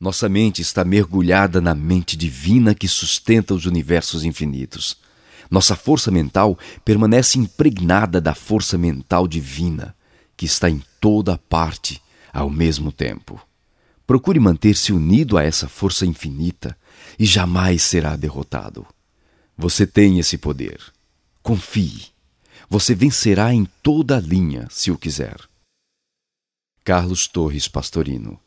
Nossa mente está mergulhada na mente divina que sustenta os universos infinitos. Nossa força mental permanece impregnada da força mental divina, que está em toda parte ao mesmo tempo. Procure manter-se unido a essa força infinita e jamais será derrotado. Você tem esse poder. Confie. Você vencerá em toda a linha se o quiser. Carlos Torres Pastorino